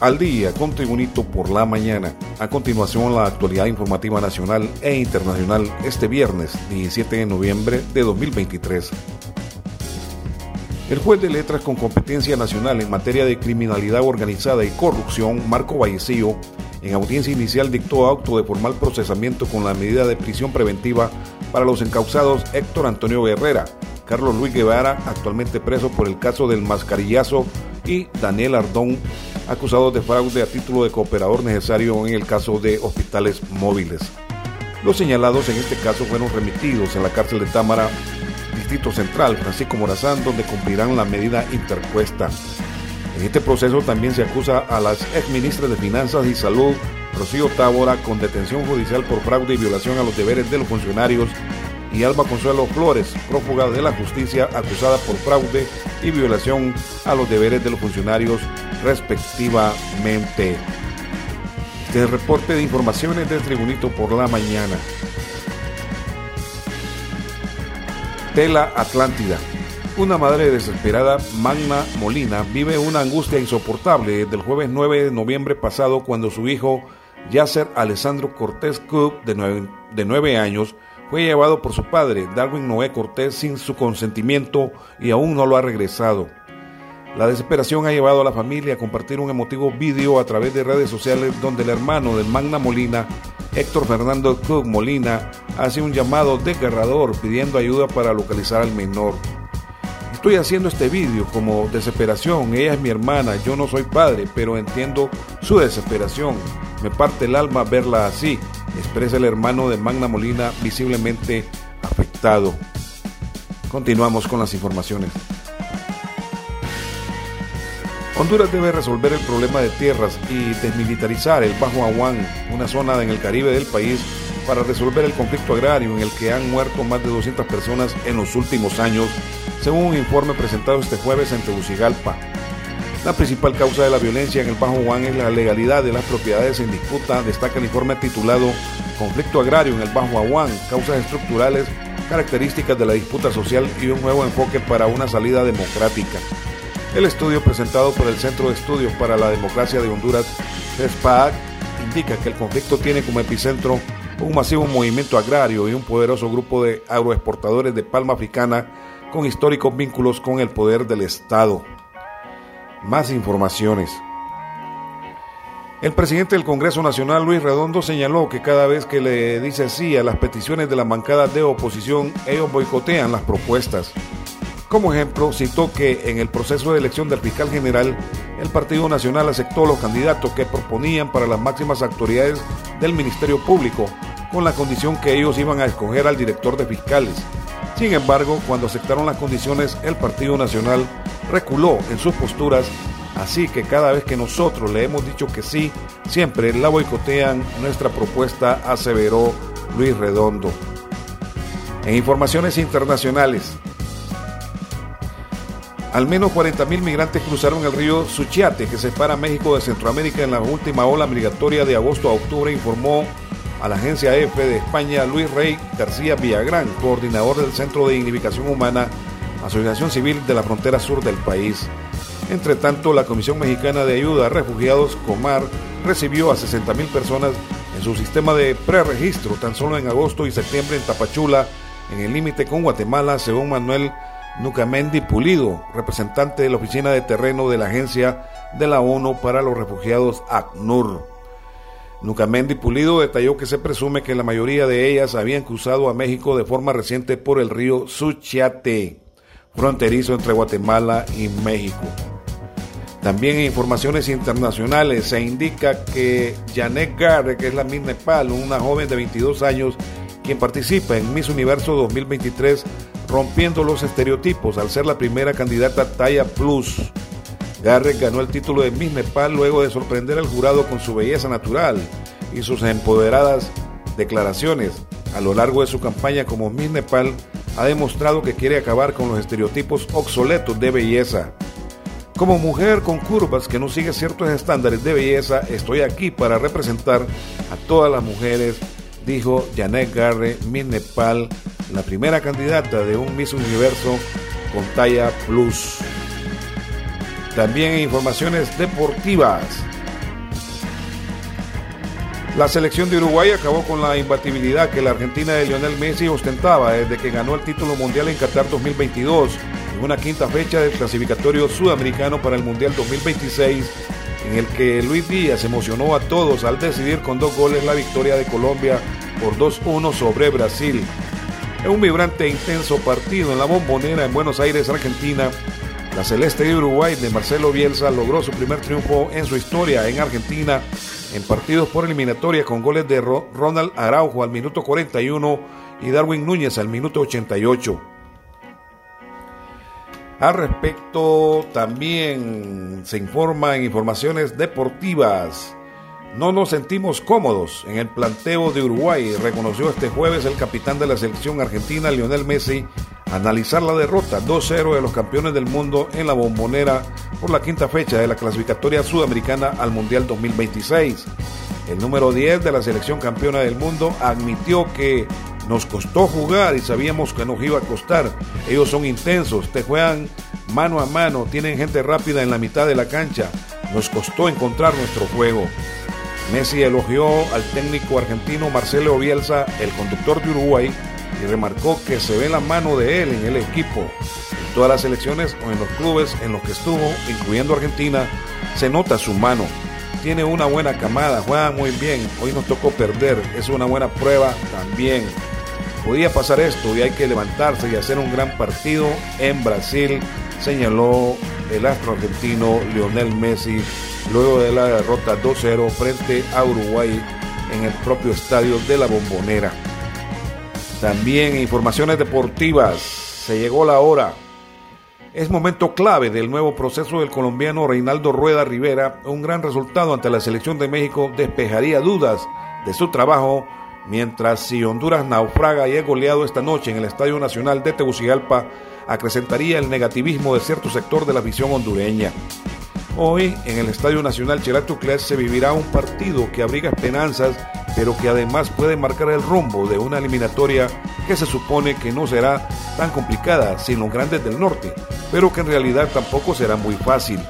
al día con Tribunito por la mañana. A continuación la actualidad informativa nacional e internacional este viernes 17 de noviembre de 2023. El juez de letras con competencia nacional en materia de criminalidad organizada y corrupción, Marco Vallecillo, en audiencia inicial dictó auto de formal procesamiento con la medida de prisión preventiva para los encausados Héctor Antonio Herrera, Carlos Luis Guevara, actualmente preso por el caso del mascarillazo, y Daniel Ardón, acusados de fraude a título de cooperador necesario en el caso de hospitales móviles. Los señalados en este caso fueron remitidos en la cárcel de Támara, Distrito Central, Francisco Morazán, donde cumplirán la medida interpuesta. En este proceso también se acusa a las exministras de Finanzas y Salud, Rocío Tábora, con detención judicial por fraude y violación a los deberes de los funcionarios y Alba Consuelo Flores, prófuga de la justicia acusada por fraude y violación a los deberes de los funcionarios respectivamente. Este es el reporte de informaciones del Tribunito por la mañana. Tela Atlántida. Una madre desesperada, Magna Molina, vive una angustia insoportable desde el jueves 9 de noviembre pasado cuando su hijo, Yasser Alessandro Cortés Cook, de de 9 años, fue llevado por su padre, Darwin Noé Cortés, sin su consentimiento y aún no lo ha regresado. La desesperación ha llevado a la familia a compartir un emotivo vídeo a través de redes sociales donde el hermano de Magna Molina, Héctor Fernando Cook Molina, hace un llamado desgarrador pidiendo ayuda para localizar al menor. Estoy haciendo este vídeo como desesperación, ella es mi hermana, yo no soy padre, pero entiendo su desesperación. Me parte el alma verla así, expresa el hermano de Magna Molina visiblemente afectado. Continuamos con las informaciones. Honduras debe resolver el problema de tierras y desmilitarizar el Bajo Aguán, una zona en el Caribe del país, para resolver el conflicto agrario en el que han muerto más de 200 personas en los últimos años, según un informe presentado este jueves en Tegucigalpa. La principal causa de la violencia en el Bajo Juan es la legalidad de las propiedades en disputa, destaca el informe titulado Conflicto agrario en el Bajo Aguán, causas estructurales, características de la disputa social y un nuevo enfoque para una salida democrática. El estudio presentado por el Centro de Estudios para la Democracia de Honduras, CESPAC, indica que el conflicto tiene como epicentro un masivo movimiento agrario y un poderoso grupo de agroexportadores de palma africana con históricos vínculos con el poder del Estado. Más informaciones. El presidente del Congreso Nacional, Luis Redondo, señaló que cada vez que le dice sí a las peticiones de la bancada de oposición, ellos boicotean las propuestas. Como ejemplo, citó que en el proceso de elección del fiscal general, el Partido Nacional aceptó los candidatos que proponían para las máximas autoridades del Ministerio Público, con la condición que ellos iban a escoger al director de fiscales. Sin embargo, cuando aceptaron las condiciones, el Partido Nacional reculó en sus posturas, así que cada vez que nosotros le hemos dicho que sí, siempre la boicotean nuestra propuesta, aseveró Luis Redondo. En informaciones internacionales, al menos 40.000 migrantes cruzaron el río Suchiate, que separa México de Centroamérica en la última ola migratoria de agosto a octubre, informó a la agencia EFE de España Luis Rey García Villagrán, coordinador del Centro de Dignificación Humana Asociación Civil de la Frontera Sur del país. Entre tanto, la Comisión Mexicana de Ayuda a Refugiados, Comar, recibió a 60.000 personas en su sistema de preregistro tan solo en agosto y septiembre en Tapachula, en el límite con Guatemala, según Manuel Nucamendi Pulido, representante de la Oficina de Terreno de la Agencia de la ONU para los Refugiados ACNUR. Nucamendi Pulido detalló que se presume que la mayoría de ellas habían cruzado a México de forma reciente por el río Suchiate fronterizo entre Guatemala y México. También en informaciones internacionales se indica que Janet Garre, que es la Miss Nepal, una joven de 22 años, quien participa en Miss Universo 2023, rompiendo los estereotipos al ser la primera candidata talla plus. Garrett ganó el título de Miss Nepal luego de sorprender al jurado con su belleza natural y sus empoderadas declaraciones. A lo largo de su campaña como Miss Nepal, ha demostrado que quiere acabar con los estereotipos obsoletos de belleza. Como mujer con curvas que no sigue ciertos estándares de belleza, estoy aquí para representar a todas las mujeres, dijo Janet Garre, Miss Nepal, la primera candidata de un Miss Universo con talla plus. También informaciones deportivas, La selección de Uruguay acabó con la imbatibilidad que la Argentina de Lionel Messi ostentaba desde que ganó el título mundial en Qatar 2022, en una quinta fecha del clasificatorio sudamericano para el Mundial 2026, en el que Luis Díaz emocionó a todos al decidir con dos goles la victoria de Colombia por 2-1 sobre Brasil. En un vibrante e intenso partido en la bombonera en Buenos Aires, Argentina, la Celeste de Uruguay de Marcelo Bielsa logró su primer triunfo en su historia en Argentina en partidos por eliminatoria con goles de Ronald Araujo al minuto 41 y Darwin Núñez al minuto 88. Al respecto, también se informa en informaciones deportivas. No nos sentimos cómodos en el planteo de Uruguay, reconoció este jueves el capitán de la selección argentina, Lionel Messi, analizar la derrota 2-0 de los campeones del mundo en la bombonera por la quinta fecha de la clasificatoria sudamericana al Mundial 2026. El número 10 de la selección campeona del mundo admitió que nos costó jugar y sabíamos que nos iba a costar. Ellos son intensos, te juegan mano a mano, tienen gente rápida en la mitad de la cancha. Nos costó encontrar nuestro juego. Messi elogió al técnico argentino Marcelo Bielsa, el conductor de Uruguay, y remarcó que se ve la mano de él en el equipo. En todas las selecciones o en los clubes en los que estuvo, incluyendo Argentina, se nota su mano. Tiene una buena camada, juega muy bien. Hoy nos tocó perder, es una buena prueba también. Podía pasar esto y hay que levantarse y hacer un gran partido en Brasil, señaló el astro argentino Lionel Messi luego de la derrota 2-0 frente a Uruguay en el propio estadio de la Bombonera. También informaciones deportivas. Se llegó la hora. Es momento clave del nuevo proceso del colombiano Reinaldo Rueda Rivera. Un gran resultado ante la selección de México despejaría dudas de su trabajo, mientras si Honduras naufraga y es goleado esta noche en el Estadio Nacional de Tegucigalpa, acrecentaría el negativismo de cierto sector de la visión hondureña. Hoy, en el Estadio Nacional Tuclés se vivirá un partido que abriga esperanzas, pero que además puede marcar el rumbo de una eliminatoria que se supone que no será tan complicada sin los grandes del norte, pero que en realidad tampoco será muy fácil.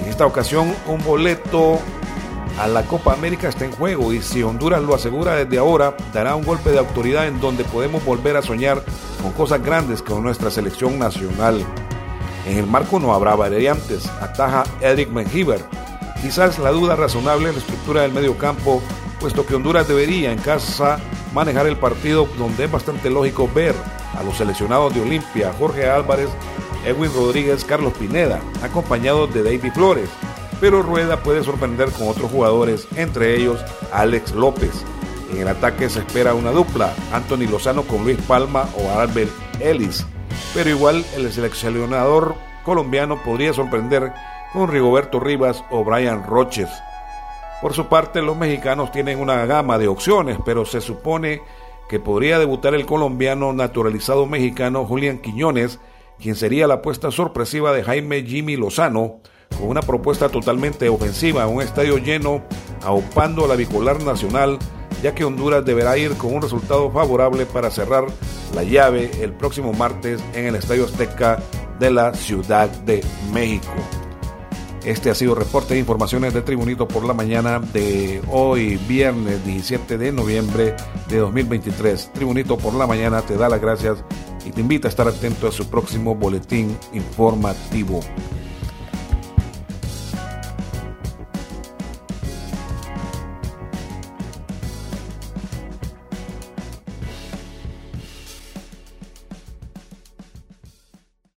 En esta ocasión, un boleto a la Copa América está en juego y si Honduras lo asegura desde ahora, dará un golpe de autoridad en donde podemos volver a soñar con cosas grandes con nuestra selección nacional. En el marco no habrá variantes, ataja Eric Mengiber. Quizás la duda razonable en la estructura del medio campo, puesto que Honduras debería en casa manejar el partido donde es bastante lógico ver a los seleccionados de Olimpia, Jorge Álvarez, Edwin Rodríguez, Carlos Pineda, acompañados de David Flores. Pero Rueda puede sorprender con otros jugadores, entre ellos Alex López. En el ataque se espera una dupla, Anthony Lozano con Luis Palma o Albert Ellis pero igual el seleccionador colombiano podría sorprender con Rigoberto Rivas o Brian Roches. Por su parte, los mexicanos tienen una gama de opciones, pero se supone que podría debutar el colombiano naturalizado mexicano Julián Quiñones, quien sería la apuesta sorpresiva de Jaime Jimmy Lozano, con una propuesta totalmente ofensiva, un estadio lleno, aupando a la bipolar nacional ya que Honduras deberá ir con un resultado favorable para cerrar la llave el próximo martes en el Estadio Azteca de la Ciudad de México. Este ha sido reporte de informaciones de Tribunito por la mañana de hoy, viernes 17 de noviembre de 2023. Tribunito por la mañana te da las gracias y te invita a estar atento a su próximo boletín informativo.